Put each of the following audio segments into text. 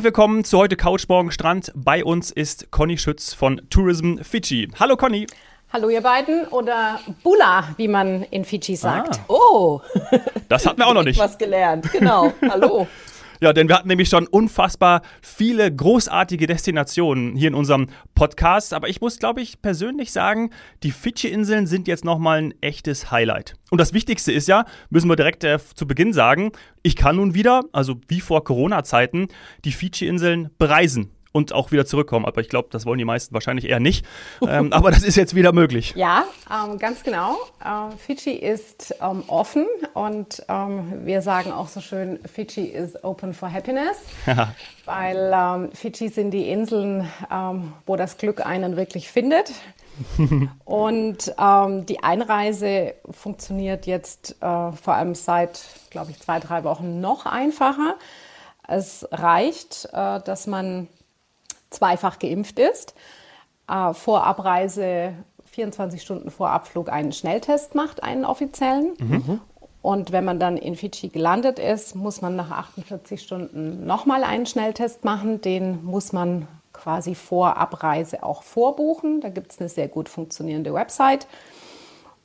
Herzlich willkommen zu heute Couch Morgen Strand. Bei uns ist Conny Schütz von Tourism Fidschi. Hallo Conny. Hallo ihr beiden oder Bula, wie man in Fidschi sagt. Ah. Oh, das hatten wir auch noch nicht. Was gelernt, genau. Hallo. Ja, denn wir hatten nämlich schon unfassbar viele großartige Destinationen hier in unserem Podcast. Aber ich muss, glaube ich, persönlich sagen, die Fidschi-Inseln sind jetzt nochmal ein echtes Highlight. Und das Wichtigste ist ja, müssen wir direkt äh, zu Beginn sagen, ich kann nun wieder, also wie vor Corona-Zeiten, die Fidschi-Inseln bereisen und auch wieder zurückkommen. Aber ich glaube, das wollen die meisten wahrscheinlich eher nicht. Ähm, aber das ist jetzt wieder möglich. Ja, ähm, ganz genau. Äh, Fidschi ist ähm, offen und ähm, wir sagen auch so schön, Fidschi is open for happiness, weil ähm, Fidschi sind die Inseln, ähm, wo das Glück einen wirklich findet. und die Einreise funktioniert jetzt äh, vor allem seit, glaube ich, zwei, drei Wochen noch einfacher. Es reicht, äh, dass man zweifach geimpft ist, äh, vor Abreise 24 Stunden vor Abflug einen Schnelltest macht, einen offiziellen. Mhm. Und wenn man dann in Fidschi gelandet ist, muss man nach 48 Stunden nochmal einen Schnelltest machen. Den muss man quasi vor Abreise auch vorbuchen. Da gibt es eine sehr gut funktionierende Website.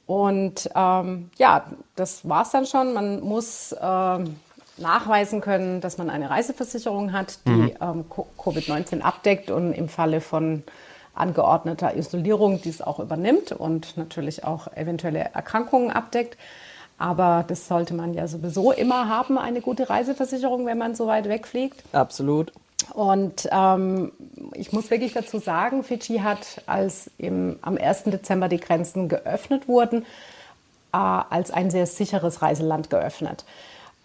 Und ähm, ja, das war es dann schon. Man muss ähm, nachweisen können, dass man eine Reiseversicherung hat, die mhm. ähm, Covid-19 abdeckt und im Falle von angeordneter Isolierung dies auch übernimmt und natürlich auch eventuelle Erkrankungen abdeckt. Aber das sollte man ja sowieso immer haben, eine gute Reiseversicherung, wenn man so weit wegfliegt. Absolut. Und ähm, ich muss wirklich dazu sagen, Fidschi hat, als im, am 1. Dezember die Grenzen geöffnet wurden, äh, als ein sehr sicheres Reiseland geöffnet.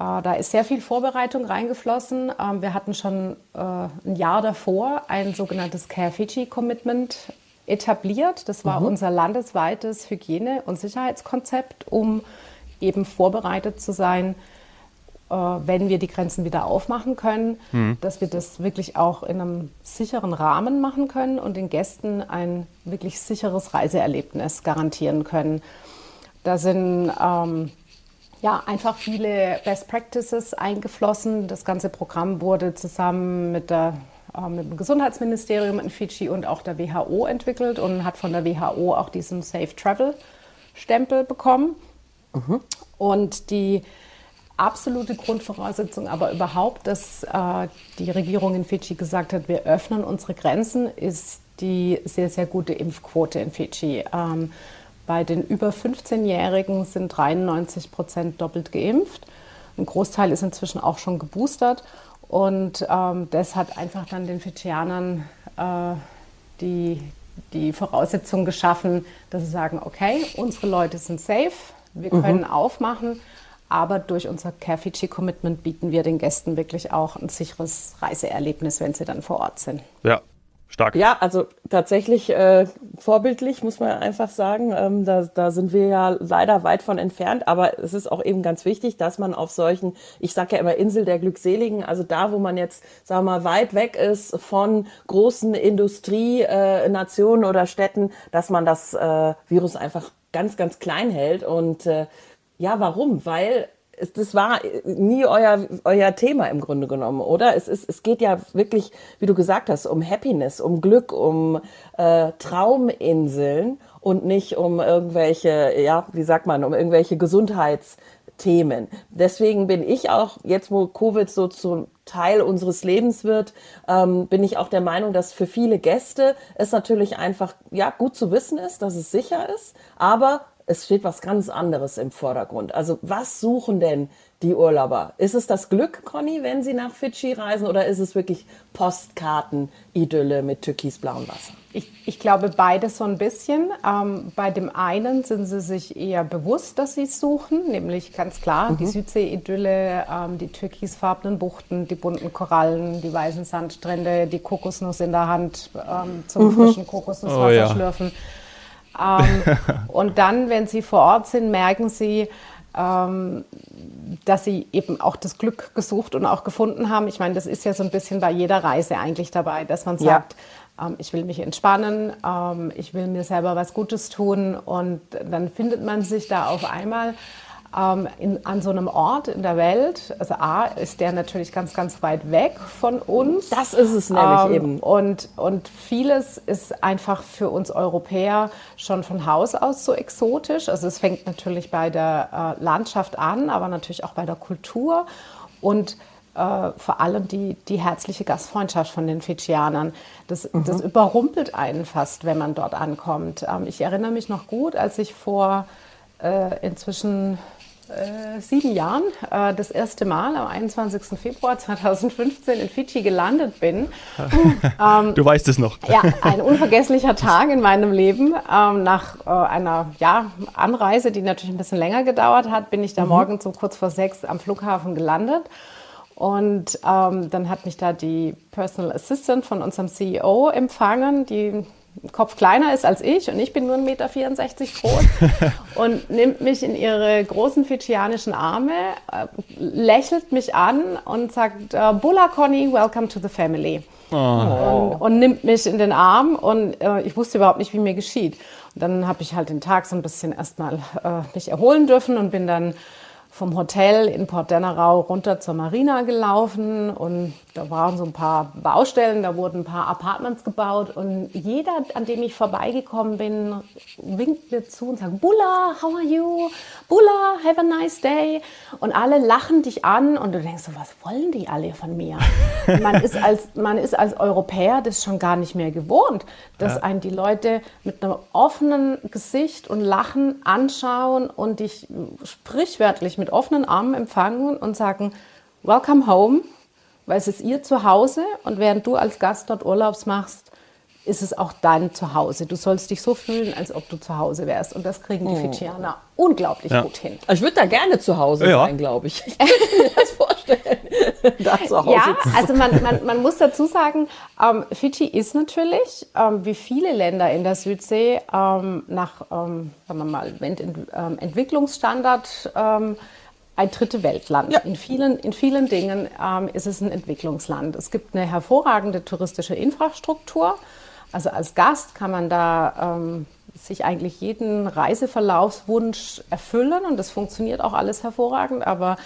Äh, da ist sehr viel Vorbereitung reingeflossen. Ähm, wir hatten schon äh, ein Jahr davor ein sogenanntes Care Fiji Commitment etabliert. Das war mhm. unser landesweites Hygiene- und Sicherheitskonzept, um eben vorbereitet zu sein, äh, wenn wir die Grenzen wieder aufmachen können, mhm. dass wir das wirklich auch in einem sicheren Rahmen machen können und den Gästen ein wirklich sicheres Reiseerlebnis garantieren können. Da sind ähm, ja, einfach viele Best Practices eingeflossen. Das ganze Programm wurde zusammen mit, der, äh, mit dem Gesundheitsministerium in Fidschi und auch der WHO entwickelt und hat von der WHO auch diesen Safe Travel Stempel bekommen. Mhm. Und die absolute Grundvoraussetzung aber überhaupt, dass äh, die Regierung in Fidschi gesagt hat, wir öffnen unsere Grenzen, ist die sehr, sehr gute Impfquote in Fidschi. Ähm, bei den über 15-Jährigen sind 93 Prozent doppelt geimpft. Ein Großteil ist inzwischen auch schon geboostert. Und ähm, das hat einfach dann den Fidschianern äh, die, die Voraussetzung geschaffen, dass sie sagen, okay, unsere Leute sind safe, wir mhm. können mhm. aufmachen, aber durch unser Care Fidschi Commitment bieten wir den Gästen wirklich auch ein sicheres Reiseerlebnis, wenn sie dann vor Ort sind. Ja, Stark. Ja, also tatsächlich äh, vorbildlich, muss man einfach sagen. Ähm, da, da sind wir ja leider weit von entfernt. Aber es ist auch eben ganz wichtig, dass man auf solchen, ich sage ja immer Insel der Glückseligen, also da, wo man jetzt, sagen wir mal, weit weg ist von großen Industrienationen äh, oder Städten, dass man das äh, Virus einfach ganz, ganz klein hält. Und äh, ja, warum? Weil das war nie euer, euer Thema im Grunde genommen, oder? Es, ist, es geht ja wirklich, wie du gesagt hast, um Happiness, um Glück, um äh, Trauminseln und nicht um irgendwelche, ja, wie sagt man, um irgendwelche Gesundheitsthemen. Deswegen bin ich auch, jetzt wo Covid so zum Teil unseres Lebens wird, ähm, bin ich auch der Meinung, dass für viele Gäste es natürlich einfach, ja, gut zu wissen ist, dass es sicher ist, aber es steht was ganz anderes im Vordergrund. Also was suchen denn die Urlauber? Ist es das Glück, Conny, wenn sie nach Fidschi reisen oder ist es wirklich Postkarten-Idylle mit türkisblauem Wasser? Ich, ich, glaube beides so ein bisschen. Ähm, bei dem einen sind sie sich eher bewusst, dass sie es suchen, nämlich ganz klar mhm. die Südsee-Idylle, ähm, die türkisfarbenen Buchten, die bunten Korallen, die weißen Sandstrände, die Kokosnuss in der Hand ähm, zum mhm. frischen Kokosnusswasser oh, ja. schlürfen. Ähm, und dann, wenn sie vor Ort sind, merken sie, ähm, dass sie eben auch das Glück gesucht und auch gefunden haben. Ich meine, das ist ja so ein bisschen bei jeder Reise eigentlich dabei, dass man sagt, ja. ähm, ich will mich entspannen, ähm, ich will mir selber was Gutes tun und dann findet man sich da auf einmal ähm, in, an so einem Ort in der Welt. Also A, ist der natürlich ganz, ganz weit weg von uns. Das ist es nämlich Ähm, eben. Und, und vieles ist einfach für uns Europäer schon von Haus aus so exotisch. Also es fängt natürlich bei der äh, Landschaft an, aber natürlich auch bei der Kultur und äh, vor allem die, die herzliche Gastfreundschaft von den Fidschianern. Das, das überrumpelt einen fast, wenn man dort ankommt. Ähm, ich erinnere mich noch gut, als ich vor äh, inzwischen äh, sieben Jahren äh, das erste Mal am 21. Februar 2015 in Fidschi gelandet bin. Du weißt es noch. Ja, ein unvergesslicher Tag in meinem Leben. Ähm, nach äh, einer ja, Anreise, die natürlich ein bisschen länger gedauert hat, bin ich da morgens um kurz vor sechs am Flughafen gelandet. Und ähm, dann hat mich da die Personal Assistant von unserem CEO empfangen, die Kopf kleiner ist als ich und ich bin nur 1,64 Meter groß und nimmt mich in ihre großen fidschianischen Arme, äh, lächelt mich an und sagt, äh, Bulla Conny, welcome to the family. Und, und nimmt mich in den Arm und äh, ich wusste überhaupt nicht, wie mir geschieht. Und dann habe ich halt den Tag so ein bisschen erstmal äh, mich erholen dürfen und bin dann vom Hotel in Port Dennerau runter zur Marina gelaufen und da waren so ein paar Baustellen, da wurden ein paar Apartments gebaut und jeder, an dem ich vorbeigekommen bin, winkt mir zu und sagt, Bulla, how are you? Bulla, have a nice day. Und alle lachen dich an und du denkst so, was wollen die alle von mir? man, ist als, man ist als Europäer das schon gar nicht mehr gewohnt, dass einen die Leute mit einem offenen Gesicht und Lachen anschauen und dich sprichwörtlich mit offenen Armen empfangen und sagen, welcome home, weil es ist ihr Zuhause und während du als Gast dort Urlaubs machst, ist es auch dein Zuhause. Du sollst dich so fühlen, als ob du zu Hause wärst. Und das kriegen die Fidschianer unglaublich Ja. gut hin. Ich würde da gerne zu Hause Ja. sein, glaube ich. Ich könnte mir das vorstellen, da zu Hause Ja, zu sein. also man, man, man muss dazu sagen, ähm, Fidschi ist natürlich, ähm, wie viele Länder in der Südsee, ähm, nach ähm, sagen wir mal, Ent ähm, Entwicklungsstandard ähm, ein dritte Weltland. Ja. In, vielen, in vielen Dingen ähm, ist es ein Entwicklungsland. Es gibt eine hervorragende touristische Infrastruktur. Also als Gast kann man da ähm, sich eigentlich jeden Reiseverlaufswunsch erfüllen und das funktioniert auch alles hervorragend. Aber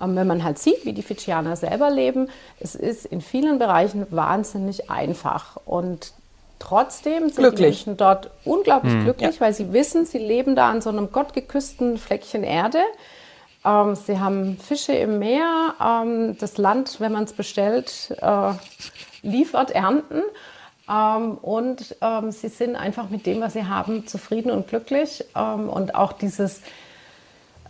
ähm, wenn man halt sieht, wie die Fidschianer selber leben, es ist in vielen Bereichen wahnsinnig einfach. Und trotzdem sind die Glücklich. Menschen dort unglaublich glücklich, weil sie wissen, sie leben da an so einem gottgeküssten Fleckchen Erde. Ähm, sie haben Fische im Meer. Ähm, das Land, wenn man es bestellt, äh, liefert Ernten. Ähm, und ähm, sie sind einfach mit dem, was sie haben, zufrieden und glücklich. Ähm, und auch dieses,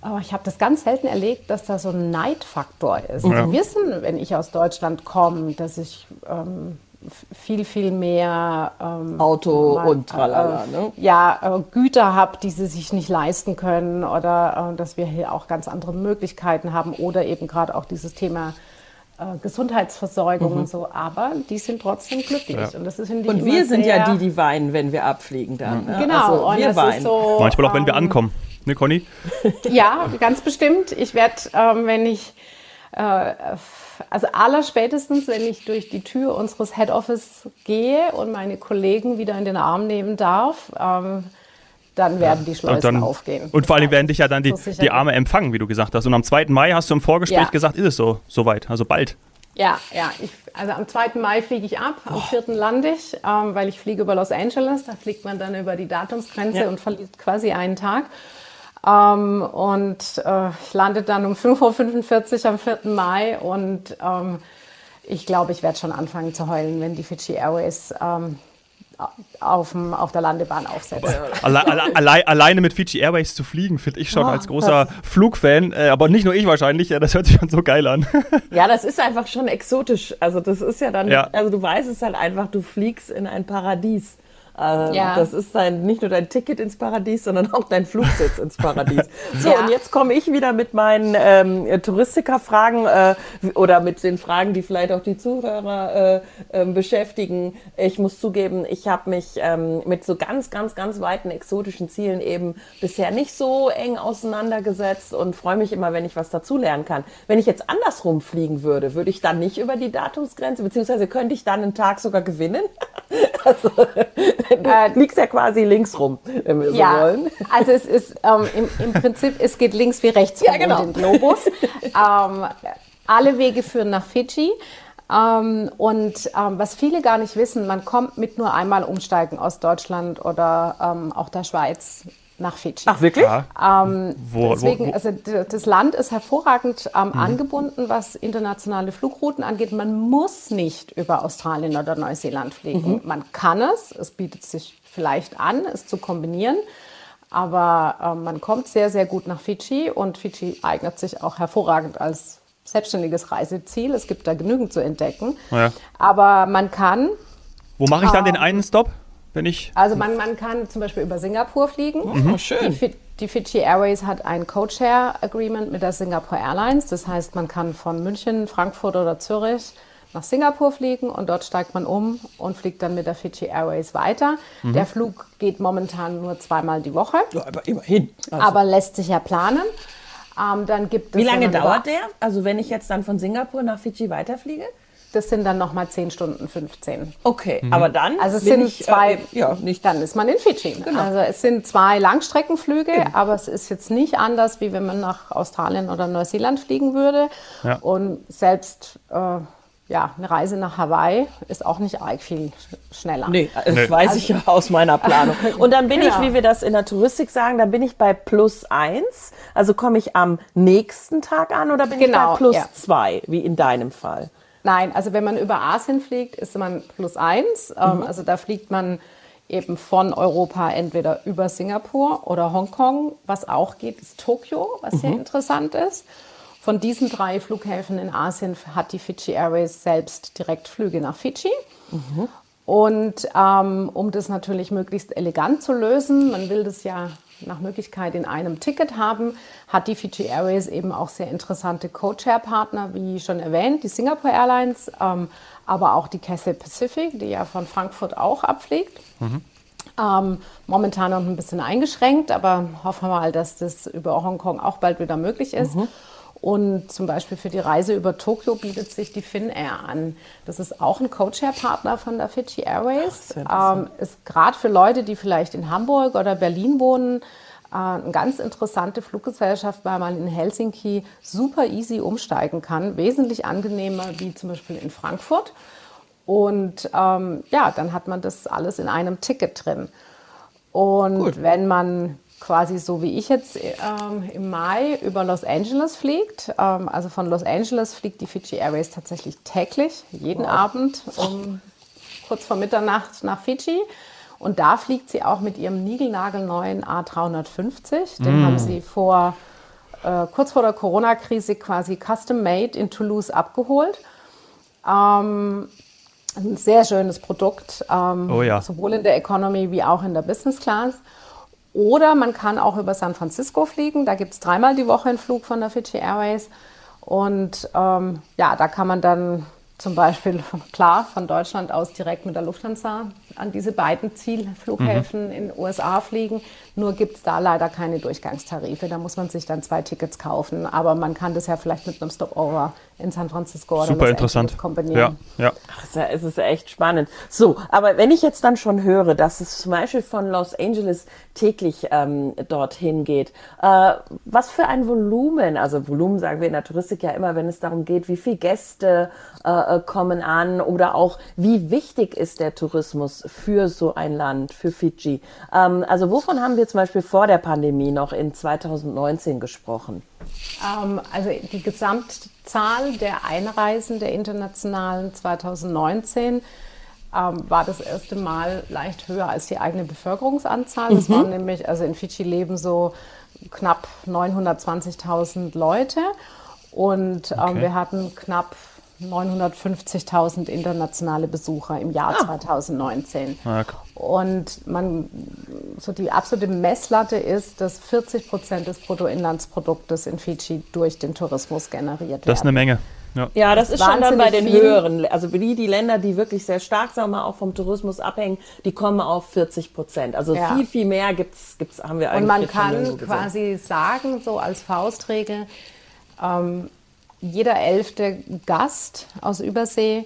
äh, ich habe das ganz selten erlebt, dass da so ein Neidfaktor ist. Ja. Sie wissen, wenn ich aus Deutschland komme, dass ich ähm, viel, viel mehr ähm, Auto mal, und tralala, äh, ne? ja, äh, Güter habe, die sie sich nicht leisten können oder äh, dass wir hier auch ganz andere Möglichkeiten haben oder eben gerade auch dieses Thema äh, Gesundheitsversorgung und so. Aber die sind trotzdem glücklich Ja. und das ist Und wir sind ja die, die weinen, wenn wir abfliegen dann. ne? genau Also und wir weinen. so Manchmal auch, wenn wir ähm, ankommen. Ne, Conny? Ja, ganz bestimmt. Ich werde, ähm, wenn ich, äh, also allerspätestens, wenn ich durch die Tür unseres Head Office gehe und meine Kollegen wieder in den Arm nehmen darf, ähm, dann werden die Schleusen Und, dann, aufgehen. und vor allem werden dich ja dann die, So die Arme empfangen, wie du gesagt hast. Und am 2. Mai hast du im Vorgespräch Ja. gesagt, ist es so soweit, also bald. Ja, ja. Ich, also am 2. Mai fliege ich ab, am 4. lande ich, ähm, weil ich fliege über Los Angeles. Da fliegt man dann über die Datumsgrenze Ja. und verliert quasi einen Tag. Ähm, und äh, ich lande dann um 5.45 Uhr am 4. Mai und ähm, ich glaube, ich werde schon anfangen zu heulen, wenn die Fiji Airways ähm, auf, dem, auf der Landebahn aufsetzt. Alle, alle, allein, alleine mit Fiji Airways zu fliegen, finde ich schon Oh, als großer Flugfan. Äh, aber nicht nur ich wahrscheinlich, ja, das hört sich schon so geil an. Ja, das ist einfach schon exotisch. Also das ist ja dann, Ja. also du weißt es halt einfach, du fliegst in ein Paradies. Äh, Ja. Das ist dein, nicht nur dein Ticket ins Paradies, sondern auch dein Flugsitz ins Paradies. So, Ja. und jetzt komme ich wieder mit meinen ähm, Touristiker-Fragen äh, oder mit den Fragen, die vielleicht auch die Zuhörer äh, ähm, beschäftigen. Ich muss zugeben, ich habe mich ähm, mit so ganz, ganz, ganz weiten exotischen Zielen eben bisher nicht so eng auseinandergesetzt und freue mich immer, wenn ich was dazulernen kann. Wenn ich jetzt andersrum fliegen würde, würde ich dann nicht über die Datumsgrenze, beziehungsweise könnte ich dann einen Tag sogar gewinnen? Also, du liegst ja quasi links rum, wenn wir so ja, wollen. Also es ist ähm, im, im, Prinzip, es geht links wie rechts Ja, genau. um den Globus. ähm, alle Wege führen nach Fidschi. Ähm, und ähm, was viele gar nicht wissen, man kommt mit nur einmal umsteigen aus Deutschland oder ähm, auch der Schweiz nach Fidschi. Ach, wirklich? Ja. Ähm, Wo- wo- deswegen, wo- also d- das Land ist hervorragend ähm, Mhm. angebunden, was internationale Flugrouten angeht. Man muss nicht über Australien oder Neuseeland fliegen. Mhm. Man kann es, es bietet sich vielleicht an, es zu kombinieren. Aber ähm, man kommt sehr, sehr gut nach Fidschi und Fidschi eignet sich auch hervorragend als selbstständiges Reiseziel. Es gibt da genügend zu entdecken. Ja. Aber man kann, Wo mache ich dann den Ähm. einen Stop, wenn ich. also man, man kann zum Beispiel über Singapur fliegen. Oh, Die, schön. Fi- die Fiji Airways hat ein Code-Share-Agreement mit der Singapore Airlines. Das heißt, man kann von München, Frankfurt oder Zürich nach Singapur fliegen und dort steigt man um und fliegt dann mit der Fiji Airways weiter. Mhm. Der Flug geht momentan nur zweimal die Woche, Ja, aber immerhin. Also, aber lässt sich ja planen. Ähm, dann gibt es, wie lange dauert der? Also wenn ich jetzt dann von Singapur nach Fidschi weiterfliege? Das sind dann nochmal 10 Stunden 15. Okay, aber dann Also es bin sind ich, zwei, äh, ja, nicht dann ist man in Fidschi. Genau. Also es sind zwei Langstreckenflüge, aber es ist jetzt nicht anders, wie wenn man nach Australien oder Neuseeland fliegen würde. Ja. Und selbst äh, ja, eine Reise nach Hawaii ist auch nicht arg viel sch- schneller. Nee, das Nee. weiß ich ja aus meiner Planung. Und dann bin ich, Genau. wie wir das in der Touristik sagen, dann bin ich bei plus eins. Also komme ich am nächsten Tag an oder bin ich Genau, bei plus ja. zwei, wie in deinem Fall? Nein, also wenn man über Asien fliegt, ist man plus eins. Ähm, also da fliegt man eben von Europa entweder über Singapur oder Hongkong. Was auch geht, ist Tokio, was sehr interessant ist. Von diesen drei Flughäfen in Asien hat die Fiji Airways selbst Direktflüge nach Fidschi. Und ähm, um das natürlich möglichst elegant zu lösen, man will das ja nach Möglichkeit in einem Ticket haben, hat die Fiji Airways eben auch sehr interessante Co-Chair-Partner, wie schon erwähnt, die Singapore Airlines, ähm, aber auch die Cathay Pacific, die ja von Frankfurt auch abfliegt. Ähm, momentan noch ein bisschen eingeschränkt, aber hoffen wir mal, dass das über Hongkong auch bald wieder möglich ist. Und zum Beispiel für die Reise über Tokio bietet sich die Finnair an. Das ist auch ein Co-Chair-Partner von der Fiji Airways. ähm, ist gerade für Leute, die vielleicht in Hamburg oder Berlin wohnen, äh, eine ganz interessante Fluggesellschaft, weil man in Helsinki super easy umsteigen kann. Wesentlich angenehmer wie zum Beispiel in Frankfurt. Und ähm, ja, dann hat man das alles in einem Ticket drin. Und wenn man quasi so wie ich jetzt ähm, im Mai über Los Angeles fliegt, ähm, also von Los Angeles fliegt die Fiji Airways tatsächlich täglich, jeden Abend um kurz vor Mitternacht nach Fidschi. Und da fliegt sie auch mit ihrem niegelnagelneuen A350. Den haben sie vor, äh, kurz vor der Corona-Krise quasi custom made in Toulouse abgeholt. Ähm, ein sehr schönes Produkt, ähm, Oh ja. sowohl in der Economy wie auch in der Business Class. Oder man kann auch über San Francisco fliegen. Da gibt es dreimal die Woche einen Flug von der Fiji Airways. Und ähm, ja, da kann man dann zum Beispiel klar von Deutschland aus direkt mit der Lufthansa an diese beiden Zielflughäfen in den USA fliegen. Nur gibt es da leider keine Durchgangstarife. Da muss man sich dann zwei Tickets kaufen. Aber man kann das ja vielleicht mit einem Stopover in San Francisco oder Super Los interessant. Angeles kombinieren. Ja, ja. Ach, es ist ja- es ist echt spannend. So, aber wenn ich jetzt dann schon höre, dass es zum Beispiel von Los Angeles täglich ähm, dorthin geht, äh, was für ein Volumen, also Volumen sagen wir in der Touristik ja immer, wenn es darum geht, wie viele Gäste äh, äh, kommen an oder auch wie wichtig ist der Tourismus für so ein Land, für Fidschi. Ähm, also wovon haben wir zum Beispiel vor der Pandemie noch in 2019 gesprochen? Ähm, also die Gesamtzahl der Einreisen der internationalen 2019 ähm, war das erste Mal leicht höher als die eigene Bevölkerungsanzahl. Es waren nämlich, also in Fidschi leben so knapp 920.000 Leute und ähm, Okay. wir hatten knapp 950.000 internationale Besucher im Jahr 2019. Ja, Und man, so die absolute Messlatte ist, dass 40 Prozent des Bruttoinlandsproduktes in Fidschi durch den Tourismus generiert werden. Das ist eine Menge. Ja. Ja, das ist schon dann bei den viel. höheren. Also die, die Länder, die wirklich sehr stark, sagen wir mal, auch vom Tourismus abhängen, die kommen auf 40 Prozent. Also Ja. viel, viel mehr gibt's, gibt's, haben wir eigentlich Und man kann quasi sagen, so als Faustregel, ähm, jeder elfte Gast aus Übersee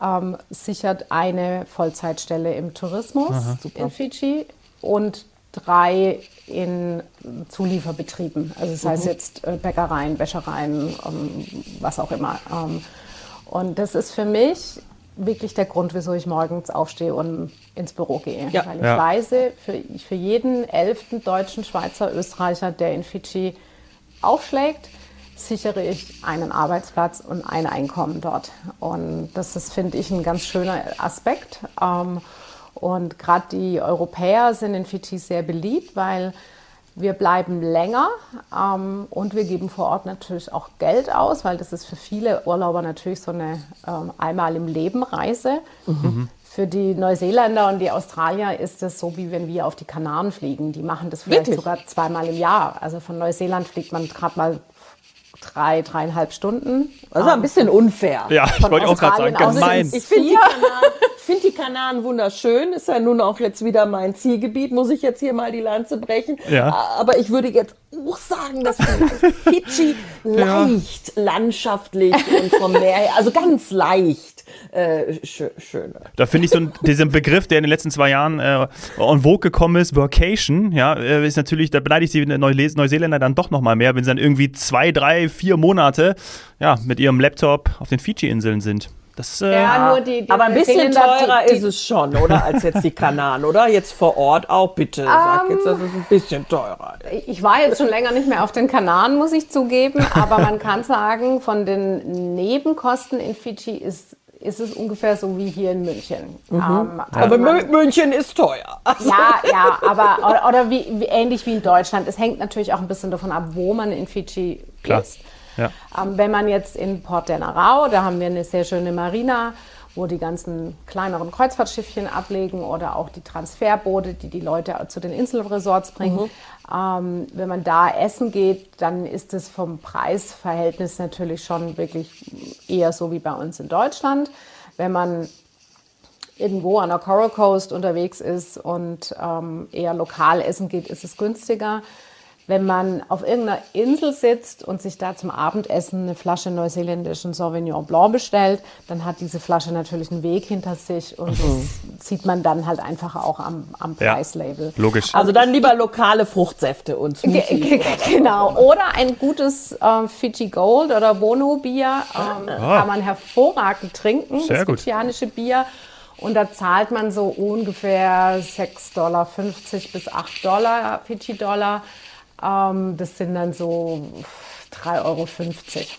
ähm, sichert eine Vollzeitstelle im Tourismus Aha, in Fidschi und drei in Zulieferbetrieben. Also das heißt jetzt äh, Bäckereien, Wäschereien, ähm, was auch immer. Ähm, und das ist für mich wirklich der Grund, wieso ich morgens aufstehe und ins Büro gehe. Ja. Weil ich Ja. weiß, für, für jeden elften Deutschen, Schweizer, Österreicher, der in Fidschi aufschlägt, sichere ich einen Arbeitsplatz und ein Einkommen dort. Und das ist, finde ich, ein ganz schöner Aspekt. Ähm, und gerade die Europäer sind in Fidschi sehr beliebt, weil wir bleiben länger ähm, und wir geben vor Ort natürlich auch Geld aus, weil das ist für viele Urlauber natürlich so eine ähm, einmal im Leben Reise. Für die Neuseeländer und die Australier ist es so, wie wenn wir auf die Kanaren fliegen. Die machen das vielleicht Wirklich? sogar zweimal im Jahr. Also von Neuseeland fliegt man gerade mal drei, dreieinhalb Stunden. Das ist ein bisschen unfair. Ja, ich wollte auch gerade sagen, gemein. Ich finde die, Kanaren, find die Kanaren wunderschön. Ist ja nun auch jetzt wieder mein Zielgebiet. Muss ich jetzt hier mal die Lanze brechen. Ja. Aber ich würde jetzt auch sagen, dass vielleicht Fidschi leicht landschaftlich und vom Meer her, also ganz leicht äh, schö schöner. Da finde ich so einen, diesen Begriff, der in den letzten zwei Jahren äh, en vogue gekommen ist, Workation, ja, äh, ist natürlich, da beneide ich die Neuseeländer dann doch nochmal mehr, wenn sie dann irgendwie zwei, drei, vier Monate ja, mit ihrem Laptop auf den Fiji-Inseln sind. Das ist, äh, Ja, nur die, die Aber ein bisschen teurer die, die, ist es schon, oder? Als jetzt die Kanaren, oder? Jetzt vor Ort auch, bitte. Sag jetzt, das ist ein bisschen teurer. Ich war jetzt schon länger nicht mehr auf den Kanaren, muss ich zugeben, aber man kann sagen, von den Nebenkosten in Fidschi ist, ist es ungefähr so wie hier in München. Ähm, also Aber man- Mü- München ist teuer. Also, ja, ja, aber oder, oder wie, wie, ähnlich wie in Deutschland. Es hängt natürlich auch ein bisschen davon ab, wo man in Fidschi Klar. ist. Ja. Ähm, wenn man jetzt in Port Denarau, da haben wir eine sehr schöne Marina, wo die ganzen kleineren Kreuzfahrtschiffchen ablegen oder auch die Transferboote, die die Leute zu den Inselresorts bringen. Ähm, wenn man da essen geht, dann ist es vom Preisverhältnis natürlich schon wirklich eher so wie bei uns in Deutschland. Wenn man irgendwo an der Coral Coast unterwegs ist und ähm, eher lokal essen geht, ist es günstiger. Wenn man auf irgendeiner Insel sitzt und sich da zum Abendessen eine Flasche neuseeländischen Sauvignon Blanc bestellt, dann hat diese Flasche natürlich einen Weg hinter sich und das sieht man dann halt einfach auch am, am Ja. Preislabel. logisch. also dann lieber lokale Fruchtsäfte und ge- Genau. Oder ein gutes äh, Fiji Gold oder Bono Bier ähm, kann man hervorragend trinken. Sehr das gut. fidschianische Bier. Und da zahlt man so ungefähr 6,50 Dollar bis 8 Dollar, Fidschi-Dollar. Ähm, das sind dann so 3,50 Euro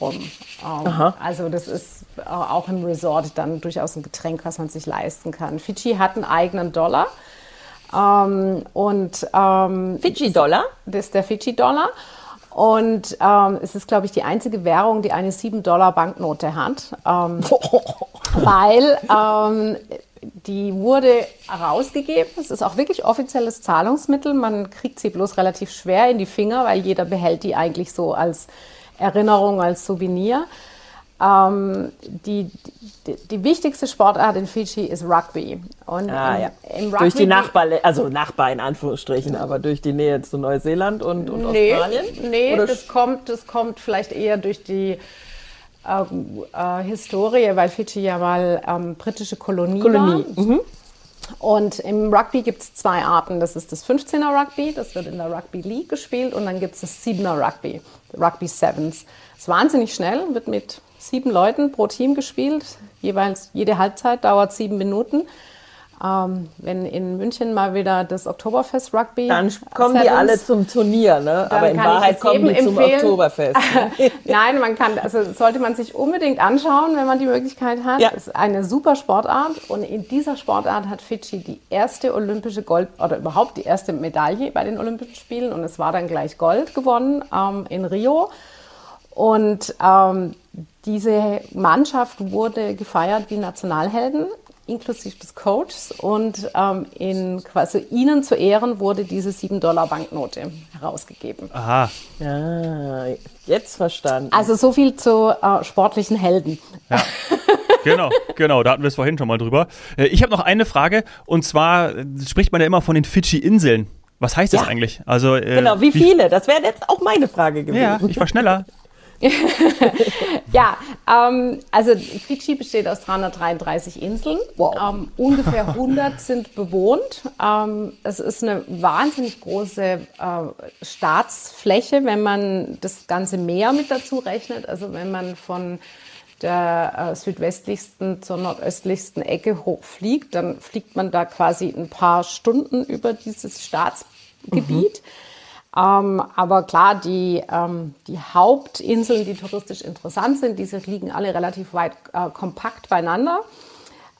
rum. Ähm, also das ist äh, auch im Resort dann durchaus ein Getränk, was man sich leisten kann. Fidschi hat einen eigenen Dollar. Ähm, und ähm, Fidschi-Dollar? das ist der Fidschi-Dollar. Und ähm, es ist, glaube ich, die einzige Währung, die eine 7-Dollar-Banknote hat. Ähm, weil ähm, die wurde herausgegeben. Es ist auch wirklich offizielles Zahlungsmittel. Man kriegt sie bloß relativ schwer in die Finger, weil jeder behält die eigentlich so als Erinnerung, als Souvenir. Ähm, die, die, die wichtigste Sportart in Fidschi ist Rugby. Und Ah, im, ja. im Durch die Rugby- Nachbar, also Nachbar in Anführungsstrichen, aber durch die Nähe zu Neuseeland und, und Nee, Australien? nee Oder das, kommt, das kommt vielleicht eher durch die äh, Historie, weil Fidschi ja mal ähm, britische Kolonie, Kolonie. war. Mhm. Und im Rugby gibt es zwei Arten. Das ist das 15er Rugby, das wird in der Rugby League gespielt. Und dann gibt es das 7er Rugby, Rugby Sevens. ist wahnsinnig schnell, wird mit sieben Leuten pro Team gespielt. Jeweils jede Halbzeit dauert sieben Minuten. Ähm, wenn in München mal wieder das Oktoberfest Rugby Dann kommen die alle zum Turnier, ne? Aber in Wahrheit kommen die zum empfehlen. Oktoberfest. ne? Nein, man kann, also sollte man sich unbedingt anschauen, wenn man die Möglichkeit hat. Ja. Ist eine super Sportart und in dieser Sportart hat Fidschi die erste olympische Gold oder überhaupt die erste Medaille bei den Olympischen Spielen und es war dann gleich Gold gewonnen ähm, in Rio. Und ähm, diese Mannschaft wurde gefeiert wie Nationalhelden, inklusive des Coaches. Und ähm, in quasi ihnen zu Ehren wurde diese 7-Dollar-Banknote herausgegeben. Aha. Ja, jetzt verstanden. Also so viel zu äh, sportlichen Helden. Genau, genau, da hatten wir es vorhin schon mal drüber. Äh, Ich habe noch eine Frage und zwar äh, spricht man ja immer von den Fidschi-Inseln. Was heißt das Ja. eigentlich? Also, äh, genau, wie viele? Das wäre jetzt auch meine Frage gewesen. Ja, ich war schneller. ja, ähm, also Fidschi besteht aus 333 Inseln. Wow. Ähm, ungefähr 100 sind bewohnt. Ähm, es ist eine wahnsinnig große äh, Staatsfläche, wenn man das ganze Meer mit dazu rechnet. Also wenn man von der äh, südwestlichsten zur nordöstlichsten Ecke hochfliegt, dann fliegt man da quasi ein paar Stunden über dieses Staatsgebiet. Mhm. Ähm, aber klar, die, ähm, die Hauptinseln, die touristisch interessant sind, diese liegen alle relativ weit äh, kompakt beieinander.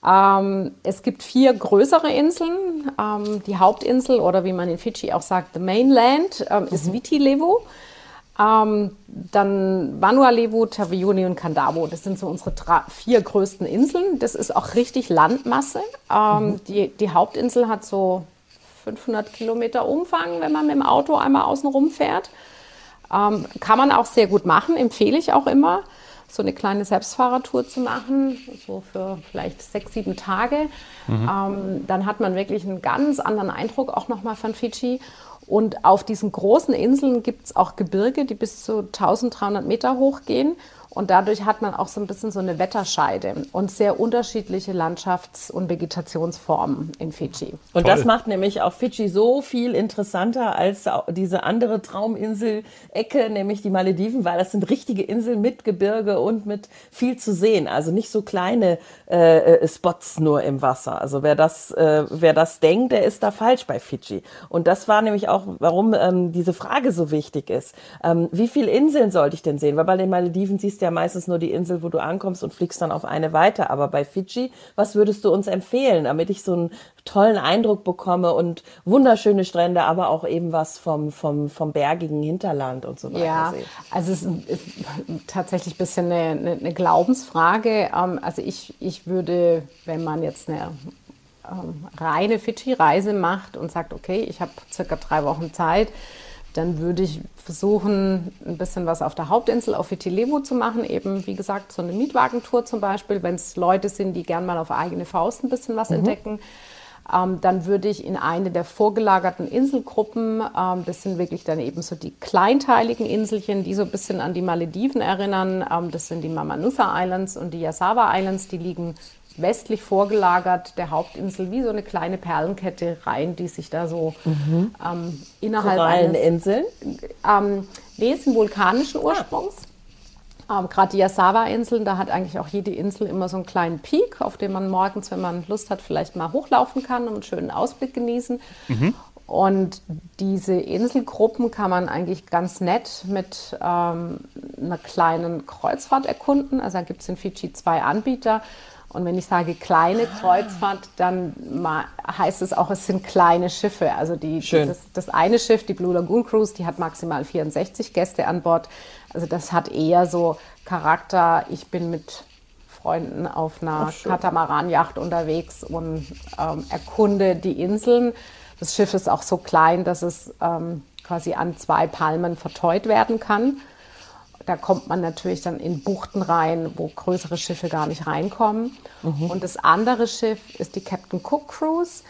Ähm, es gibt vier größere Inseln. Ähm, die Hauptinsel oder wie man in Fidschi auch sagt, the mainland, ähm, ist mhm. Viti Levu. Ähm, dann Vanuatu, Taveuni und Kandabo. Das sind so unsere drei, vier größten Inseln. Das ist auch richtig Landmasse. Mhm. die, die Hauptinsel hat so 500 Kilometer Umfang, wenn man mit dem Auto einmal außen rum fährt. Ähm, kann man auch sehr gut machen, empfehle ich auch immer, so eine kleine Selbstfahrertour zu machen, so für vielleicht sechs, sieben Tage. Mhm. Ähm, dann hat man wirklich einen ganz anderen Eindruck auch nochmal von Fidschi. Und auf diesen großen Inseln gibt es auch Gebirge, die bis zu 1300 Meter hoch gehen. Und dadurch hat man auch so ein bisschen so eine Wetterscheide und sehr unterschiedliche Landschafts- und Vegetationsformen in Fidschi. Und Toll. das macht nämlich auch Fidschi so viel interessanter als diese andere Trauminsel-Ecke, nämlich die Malediven, weil das sind richtige Inseln mit Gebirge und mit viel zu sehen. Also nicht so kleine äh, äh Spots nur im Wasser. Also wer das, äh, wer das denkt, der ist da falsch bei Fidschi. Und das war nämlich auch, warum ähm, diese Frage so wichtig ist. Ähm, wie viele Inseln sollte ich denn sehen? Weil bei den Malediven siehst ja meistens nur die Insel, wo du ankommst und fliegst dann auf eine weiter. Aber bei Fidschi, was würdest du uns empfehlen, damit ich so einen tollen Eindruck bekomme und wunderschöne Strände, aber auch eben was vom, vom, vom bergigen Hinterland und so weiter ja, sehe? also es ist tatsächlich ein bisschen eine, eine, eine Glaubensfrage. Ähm, also ich, ich würde, wenn man jetzt eine ähm, reine Fidschi-Reise macht und sagt, okay, ich habe circa drei Wochen Zeit, dann würde ich versuchen, ein bisschen was auf der Hauptinsel, auf Vitilevo zu machen. Eben, wie gesagt, so eine Mietwagentour zum Beispiel, wenn es Leute sind, die gern mal auf eigene Faust ein bisschen was mhm. entdecken. Ähm, dann würde ich in eine der vorgelagerten Inselgruppen, ähm, das sind wirklich dann eben so die kleinteiligen Inselchen, die so ein bisschen an die Malediven erinnern. Ähm, das sind die Mamanusa Islands und die Yasawa Islands, die liegen westlich vorgelagert der Hauptinsel wie so eine kleine Perlenkette rein, die sich da so mhm. ähm, innerhalb Koralleninseln? Ähm, nee, sind vulkanischen ah. Ursprungs. Ah. Ähm, Gerade die Yasawa-Inseln, da hat eigentlich auch jede Insel immer so einen kleinen Peak, auf dem man morgens, wenn man Lust hat, vielleicht mal hochlaufen kann und einen schönen Ausblick genießen. Mhm. Und diese Inselgruppen kann man eigentlich ganz nett mit ähm, einer kleinen Kreuzfahrt erkunden. Also da gibt es in Fidschi zwei Anbieter. Und wenn ich sage kleine Kreuzfahrt, dann heißt es auch, es sind kleine Schiffe. Also die, das, das, eine Schiff, die Blue Lagoon Cruise, die hat maximal 64 Gäste an Bord. Also das hat eher so Charakter, ich bin mit Freunden auf einer Katamaranjacht unterwegs und ähm, erkunde die Inseln. Das Schiff ist auch so klein, dass es ähm, quasi an zwei Palmen verteut werden kann. Da kommt man natürlich dann in Buchten rein, wo größere Schiffe gar nicht reinkommen. Mhm. Und das andere Schiff ist die Captain Cook Cruise.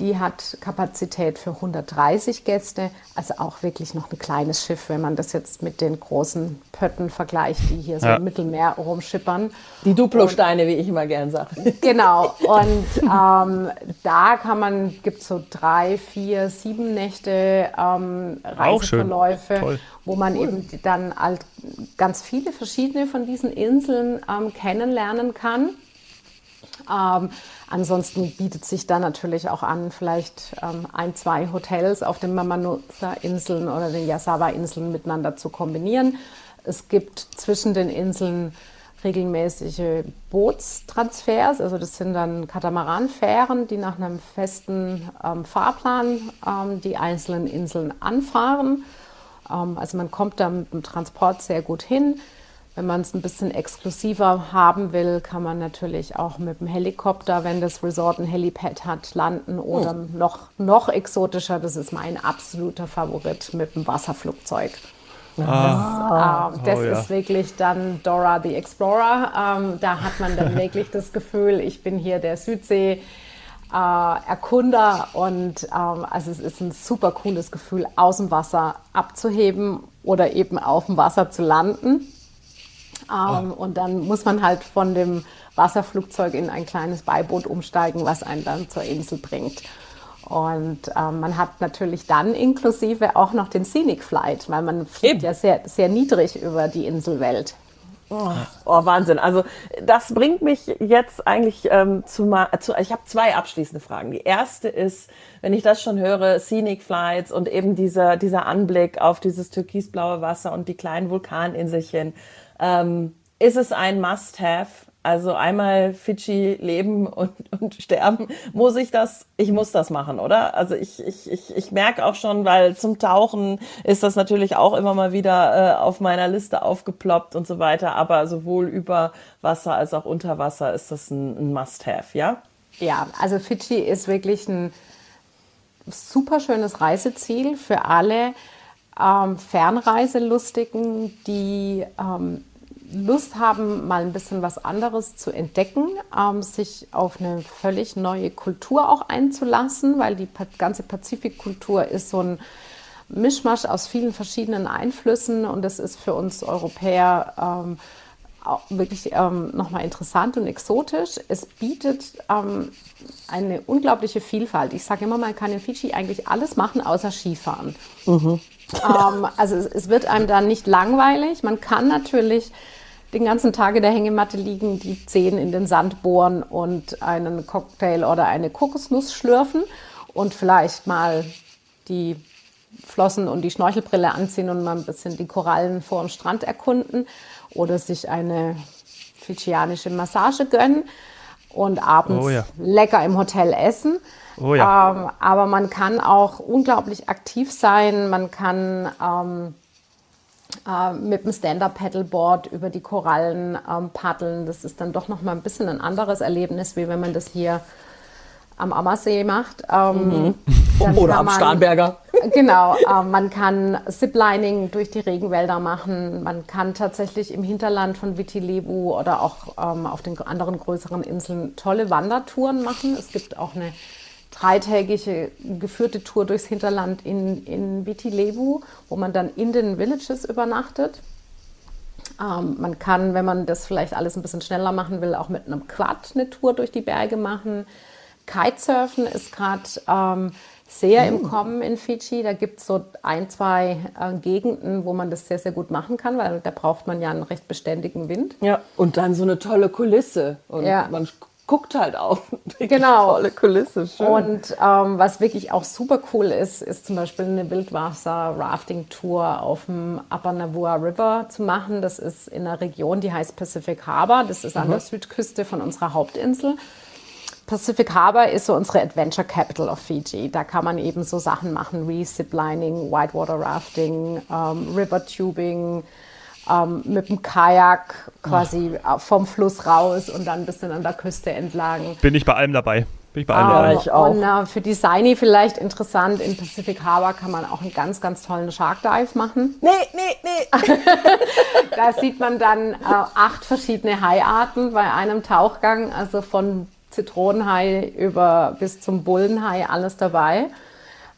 Die hat Kapazität für 130 Gäste, also auch wirklich noch ein kleines Schiff, wenn man das jetzt mit den großen Pötten vergleicht, die hier so ja. im Mittelmeer rumschippern. Die Duplosteine, wie ich immer gern sage. Genau. Und ähm, da kann man, gibt es so drei, vier, sieben Nächte ähm, Reiseverläufe, wo man cool. eben dann halt ganz viele verschiedene von diesen Inseln ähm, kennenlernen kann. Ähm, ansonsten bietet sich da natürlich auch an, vielleicht ähm, ein, zwei Hotels auf den Mamanusa-Inseln oder den Yasawa-Inseln miteinander zu kombinieren. Es gibt zwischen den Inseln regelmäßige Bootstransfers, also das sind dann Katamaranfähren, die nach einem festen ähm, Fahrplan ähm, die einzelnen Inseln anfahren. Ähm, also man kommt da mit dem Transport sehr gut hin. Wenn man es ein bisschen exklusiver haben will, kann man natürlich auch mit dem Helikopter, wenn das Resort ein Helipad hat, landen oder oh. noch, noch exotischer, das ist mein absoluter Favorit, mit dem Wasserflugzeug. Ah. Das, äh, das oh, ist ja. wirklich dann Dora the Explorer. Ähm, da hat man dann wirklich das Gefühl, ich bin hier der Südsee. Äh, Erkunder und ähm, also es ist ein super cooles Gefühl, aus dem Wasser abzuheben oder eben auf dem Wasser zu landen. Ähm, oh. Und dann muss man halt von dem Wasserflugzeug in ein kleines Beiboot umsteigen, was einen dann zur Insel bringt. Und ähm, man hat natürlich dann inklusive auch noch den Scenic Flight, weil man fliegt Eben. ja sehr, sehr niedrig über die Inselwelt. Oh, oh, Wahnsinn. Also das bringt mich jetzt eigentlich ähm, zu, zu ich habe zwei abschließende Fragen. Die erste ist, wenn ich das schon höre, Scenic Flights und eben dieser, dieser Anblick auf dieses türkisblaue Wasser und die kleinen Vulkaninselchen, ähm, ist es ein Must-Have also einmal Fidschi leben und, und sterben, muss ich das, ich muss das machen, oder? Also ich, ich, ich, ich merke auch schon, weil zum Tauchen ist das natürlich auch immer mal wieder äh, auf meiner Liste aufgeploppt und so weiter, aber sowohl über Wasser als auch unter Wasser ist das ein, ein Must-Have, ja? Ja, also Fidschi ist wirklich ein super schönes Reiseziel für alle ähm, Fernreiselustigen, die ähm, Lust haben, mal ein bisschen was anderes zu entdecken, ähm, sich auf eine völlig neue Kultur auch einzulassen, weil die ganze Pazifikkultur ist so ein Mischmasch aus vielen verschiedenen Einflüssen und das ist für uns Europäer ähm, wirklich ähm, nochmal interessant und exotisch. Es bietet ähm, eine unglaubliche Vielfalt. Ich sage immer, man kann in Fidschi eigentlich alles machen, außer Skifahren. Mhm. ähm, also es, es, wird einem dann nicht langweilig. Man kann natürlich den ganzen Tag in der Hängematte liegen, die Zehen in den Sand bohren und einen Cocktail oder eine Kokosnuss schlürfen und vielleicht mal die Flossen und die Schnorchelbrille anziehen und mal ein bisschen die Korallen vor dem Strand erkunden oder sich eine fidschianische Massage gönnen und abends oh ja. lecker im Hotel essen. Oh ja. ähm, aber man kann auch unglaublich aktiv sein. Man kann ähm, äh, mit dem Stand-Up-Paddleboard über die Korallen ähm, paddeln. Das ist dann doch noch mal ein bisschen ein anderes Erlebnis, wie wenn man das hier am Ammersee macht. Ähm, mhm. Oder am man, Starnberger. Genau, äh, man kann Ziplining durch die Regenwälder machen. Man kann tatsächlich im Hinterland von Viti oder auch ähm, auf den anderen größeren Inseln tolle Wandertouren machen. Es gibt auch eine dreitägige geführte Tour durchs Hinterland in, in Vitilevu, wo man dann in den Villages übernachtet. Ähm, man kann, wenn man das vielleicht alles ein bisschen schneller machen will, auch mit einem Quad eine Tour durch die Berge machen. Kitesurfen ist gerade ähm, sehr im oh. Kommen in Fidschi. Da gibt es so ein, zwei äh, Gegenden, wo man das sehr, sehr gut machen kann, weil da braucht man ja einen recht beständigen Wind. Ja, und dann so eine tolle Kulisse. Und ja. man guckt halt auch. Genau. Tolle Kulisse. Schön. Und ähm, was wirklich auch super cool ist, ist zum Beispiel eine Wildwasser-Rafting-Tour auf dem Upper Navua River zu machen. Das ist in einer Region, die heißt Pacific Harbor. Das ist mhm. an der Südküste von unserer Hauptinsel. Pacific Harbor ist so unsere Adventure Capital of Fiji. Da kann man eben so Sachen machen wie Ziplining, Whitewater Rafting, ähm, River Tubing, ähm, mit dem Kajak quasi Ach. vom Fluss raus und dann ein bisschen an der Küste entlang. Bin ich bei allem dabei. Bin ich bei allem ähm, dabei. Ich auch. Und äh, für Designy vielleicht interessant, in Pacific Harbor kann man auch einen ganz, ganz tollen Shark Dive machen. Nee, nee, nee. da sieht man dann äh, acht verschiedene Haiarten bei einem Tauchgang, also von Zitronenhai über bis zum Bullenhai alles dabei.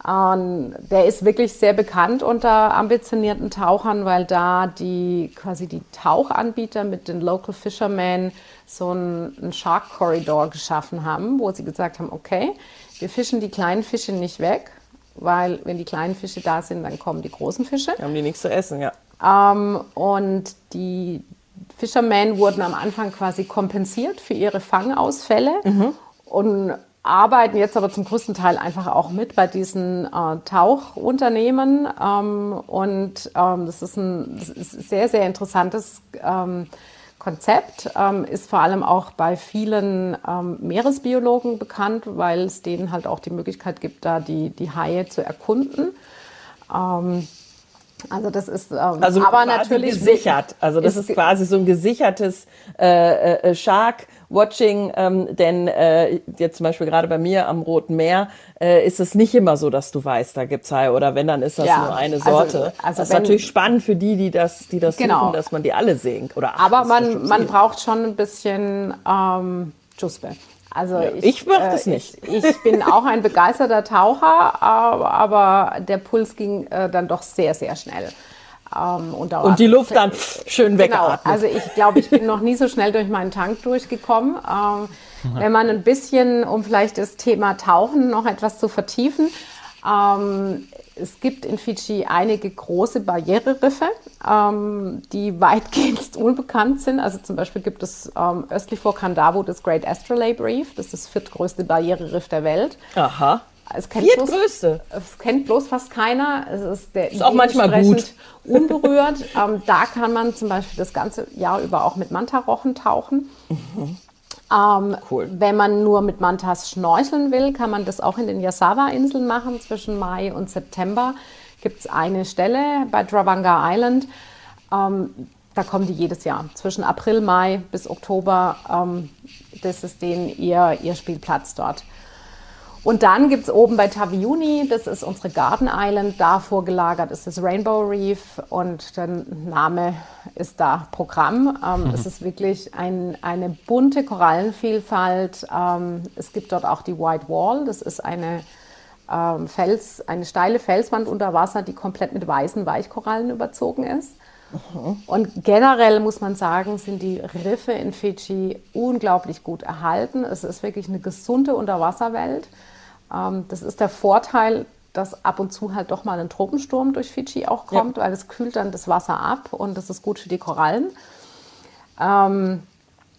Ähm, der ist wirklich sehr bekannt unter ambitionierten Tauchern, weil da die quasi die Tauchanbieter mit den Local Fishermen so einen, Shark Corridor geschaffen haben, wo sie gesagt haben, okay, wir fischen die kleinen Fische nicht weg, weil wenn die kleinen Fische da sind, dann kommen die großen Fische. Dann haben die nichts zu essen, ja. Ähm, und die Fishermen wurden am Anfang quasi kompensiert für ihre Fangausfälle. Mhm. Und arbeiten jetzt aber zum größten Teil einfach auch mit bei diesen äh, Tauchunternehmen. Ähm, und ähm, das ist ein das ist sehr, sehr interessantes ähm, Konzept, ähm, ist vor allem auch bei vielen ähm, Meeresbiologen bekannt, weil es denen halt auch die Möglichkeit gibt, da die, die Haie zu erkunden. Ähm, also das ist ähm, also aber natürlich gesichert. Also das ist, ist quasi so ein gesichertes äh, äh, äh Shark Watching, ähm, denn äh, jetzt zum Beispiel gerade bei mir am Roten Meer äh, ist es nicht immer so, dass du weißt, da gibt's Hai oder wenn, dann ist das ja, nur eine also, Sorte. Also, also das ist natürlich spannend für die, die das, die das genau. suchen, dass man die alle sehen. Oder ach, Aber man, man braucht schon ein bisschen ähm, Juspe. Also ja, ich, ich mache das äh, nicht. Ich, ich, bin auch ein begeisterter Taucher, aber, aber der Puls ging äh, dann doch sehr, sehr schnell. Ähm, unter und die Luft dann schön wegatmet. Genau, also ich glaube, ich bin noch nie so schnell durch meinen Tank durchgekommen. Ähm, wenn man ein bisschen, um vielleicht das Thema Tauchen noch etwas zu vertiefen, ähm, es gibt in Fidschi einige große Barriereriffe, ähm, die weitgehend unbekannt sind. Also zum Beispiel gibt es ähm, östlich vor Kandavo das Great Astrolabe Reef. Das ist das viertgrößte Barriereriff der Welt. Aha. Es kennt Viertgrößte? Bloß, es kennt bloß fast keiner. Es ist, der, ist auch manchmal gut. Unberührt. ähm, da kann man zum Beispiel das ganze Jahr über auch mit Mantarochen tauchen. Mhm. Ähm, cool. Wenn man nur mit Mantas schnorcheln will, kann man das auch in den Yasawa-Inseln machen. Zwischen Mai und September gibt es eine Stelle bei Dravanga Island. Ähm, da kommen die jedes Jahr. Zwischen April, Mai bis Oktober. Ähm, das ist denen ihr, ihr Spielplatz dort. Und dann gibt es oben bei Taviuni, das ist unsere Garden Island, da vorgelagert ist das Rainbow Reef und der Name ist da Programm. Ähm, mhm. Es ist wirklich ein, eine bunte Korallenvielfalt. Ähm, es gibt dort auch die White Wall, das ist eine, ähm, Fels, eine steile Felswand unter Wasser, die komplett mit weißen Weichkorallen überzogen ist. Mhm. Und generell muss man sagen, sind die Riffe in Fidschi unglaublich gut erhalten. Es ist wirklich eine gesunde Unterwasserwelt. Ähm, das ist der Vorteil, dass ab und zu halt doch mal ein Tropensturm durch Fidschi auch kommt, ja. weil es kühlt dann das Wasser ab und das ist gut für die Korallen. Ähm,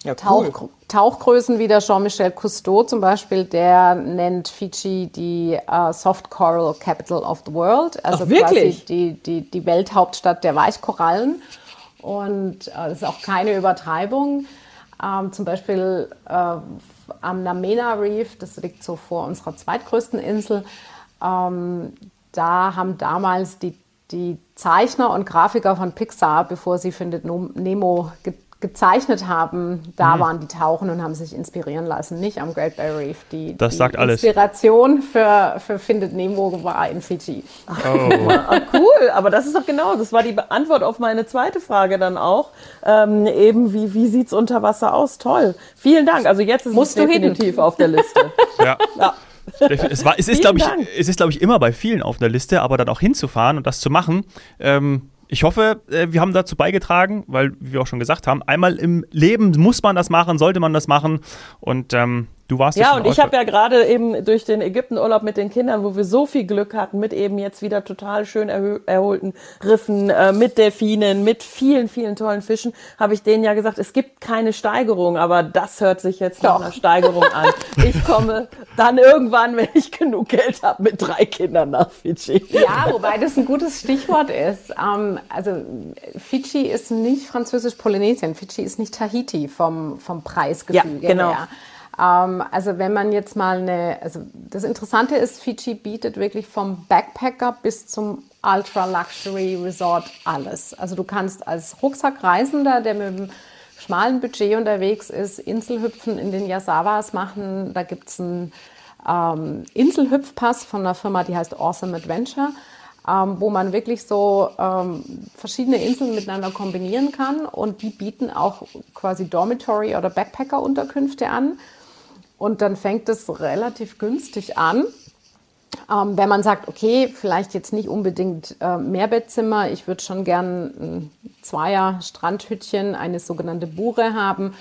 ja, cool. Tauch, Tauchgrößen wie der Jean-Michel Cousteau zum Beispiel, der nennt Fidschi die uh, Soft Coral Capital of the World. Also Ach, wirklich? quasi die, die, die Welthauptstadt der Weichkorallen. Und äh, das ist auch keine Übertreibung. Ähm, zum Beispiel äh, am Namena Reef, das liegt so vor unserer zweitgrößten Insel, ähm, da haben damals die, die Zeichner und Grafiker von Pixar, bevor sie Findet Nemo gezeichnet haben, da mhm. waren die tauchen und haben sich inspirieren lassen, nicht am Great Barrier Reef. Die, das die sagt alles. Inspiration für, für Findet Nemo war in Fiji. Oh. cool, aber das ist doch genau, das war die Antwort auf meine zweite Frage dann auch. Ähm, eben, wie, wie sieht es unter Wasser aus? Toll. Vielen Dank. Also jetzt ist Musst es definitiv auf der Liste. ja. ja. Es, war, es ist, glaube ich, es ist, glaube ich, immer bei vielen auf der Liste, aber dann auch hinzufahren und das zu machen, ähm, ich hoffe, äh, wir haben dazu beigetragen, weil, wie wir auch schon gesagt haben, einmal im Leben muss man das machen, sollte man das machen. Und ähm, Du warst ja, und ich habe ja gerade eben durch den Ägyptenurlaub mit den Kindern, wo wir so viel Glück hatten, mit eben jetzt wieder total schön erholten Riffen, äh, mit Delfinen, mit vielen, vielen tollen Fischen, habe ich denen ja gesagt, es gibt keine Steigerung, aber das hört sich jetzt nach einer Steigerung an. Ich komme dann irgendwann, wenn ich genug Geld habe, mit drei Kindern nach Fidschi. Ja, wobei das ein gutes Stichwort ist. Ähm, also Fidschi ist nicht französisch-Polynesien, Fidschi ist nicht Tahiti vom, vom Preisgefüge ja, genau. her. Ähm, also wenn man jetzt mal eine, also das Interessante ist, Fiji bietet wirklich vom Backpacker bis zum Ultra Luxury Resort alles. Also du kannst als Rucksackreisender, der mit einem schmalen Budget unterwegs ist, Inselhüpfen in den Yasawas machen. Da gibt es einen ähm, Inselhüpfpass von einer Firma, die heißt Awesome Adventure. Ähm, wo man wirklich so ähm, verschiedene Inseln miteinander kombinieren kann. Und die bieten auch quasi Dormitory- oder Backpacker-Unterkünfte an. Und dann fängt es relativ günstig an. Ähm, wenn man sagt, okay, vielleicht jetzt nicht unbedingt äh, Mehrbettzimmer, ich würde schon gern ein Zweier Strandhütchen, eine sogenannte Bure haben,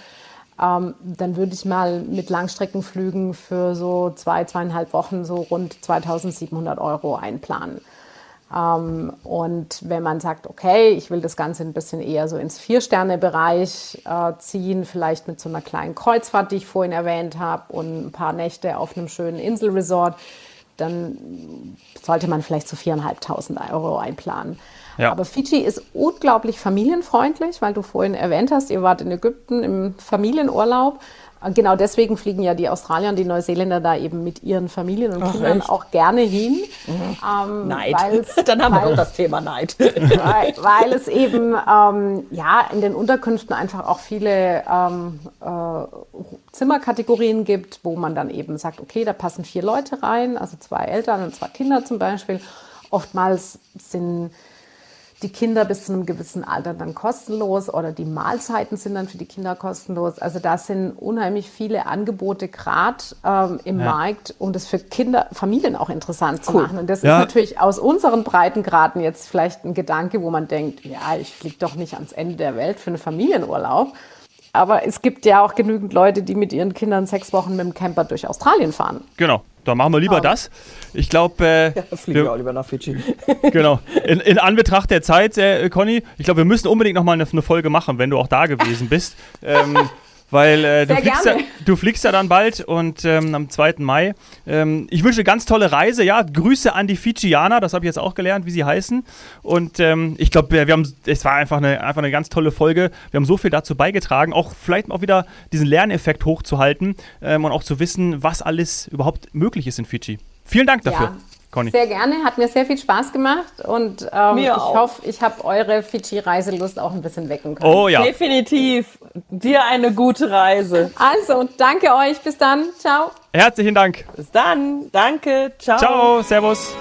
ähm, dann würde ich mal mit Langstreckenflügen für so zwei, zweieinhalb Wochen so rund 2700 Euro einplanen. Ähm, und wenn man sagt, okay, ich will das Ganze ein bisschen eher so ins Vier-Sterne-Bereich äh, ziehen, vielleicht mit so einer kleinen Kreuzfahrt, die ich vorhin erwähnt habe, und ein paar Nächte auf einem schönen Inselresort, dann sollte man vielleicht so 4.500 Euro einplanen. Ja. Aber Fidschi ist unglaublich familienfreundlich, weil du vorhin erwähnt hast, ihr wart in Ägypten im Familienurlaub. Genau deswegen fliegen ja die Australier und die Neuseeländer da eben mit ihren Familien und Ach, Kindern echt? auch gerne hin. Mhm. Ähm, Neid. Dann haben wir doch das Thema Neid. Weil, weil es eben ähm, ja in den Unterkünften einfach auch viele ähm, äh, Zimmerkategorien gibt, wo man dann eben sagt, okay, da passen vier Leute rein, also zwei Eltern und zwei Kinder zum Beispiel. Oftmals sind die Kinder bis zu einem gewissen Alter dann kostenlos oder die Mahlzeiten sind dann für die Kinder kostenlos. Also da sind unheimlich viele Angebote gerade ähm, im ja. Markt, um das für Kinder, Familien auch interessant zu machen. Und das ja. ist natürlich aus unseren Breitengraden jetzt vielleicht ein Gedanke, wo man denkt, ja, ich fliege doch nicht ans Ende der Welt für einen Familienurlaub. Aber es gibt ja auch genügend Leute, die mit ihren Kindern sechs Wochen mit dem Camper durch Australien fahren. Genau. Da machen wir lieber oh. das. Ich glaube. Äh, ja, fliegen wir, wir auch lieber nach Fidschi. genau. In, in, Anbetracht der Zeit, äh, Conny, ich glaube, wir müssen unbedingt nochmal eine, eine Folge machen, wenn du auch da gewesen bist. ähm, weil äh, du, fliegst ja, du, fliegst ja, dann bald und ähm, am 2. Mai. Ähm, ich wünsche eine ganz tolle Reise. Ja, Grüße an die Fijianer, das habe ich jetzt auch gelernt, wie sie heißen. Und ähm, ich glaube, wir, wir, haben, es war einfach eine, einfach eine ganz tolle Folge. Wir haben so viel dazu beigetragen, auch vielleicht auch wieder diesen Lerneffekt hochzuhalten ähm, und auch zu wissen, was alles überhaupt möglich ist in Fiji. Vielen Dank dafür. Ja. Conny. Sehr gerne, hat mir sehr viel Spaß gemacht und ähm, ich hoffe, ich habe eure Fidschi-Reiselust auch ein bisschen wecken können. Oh ja. Definitiv. Dir eine gute Reise. Also, danke euch. Bis dann. Ciao. Herzlichen Dank. Bis dann. Danke. Ciao. Ciao. Servus.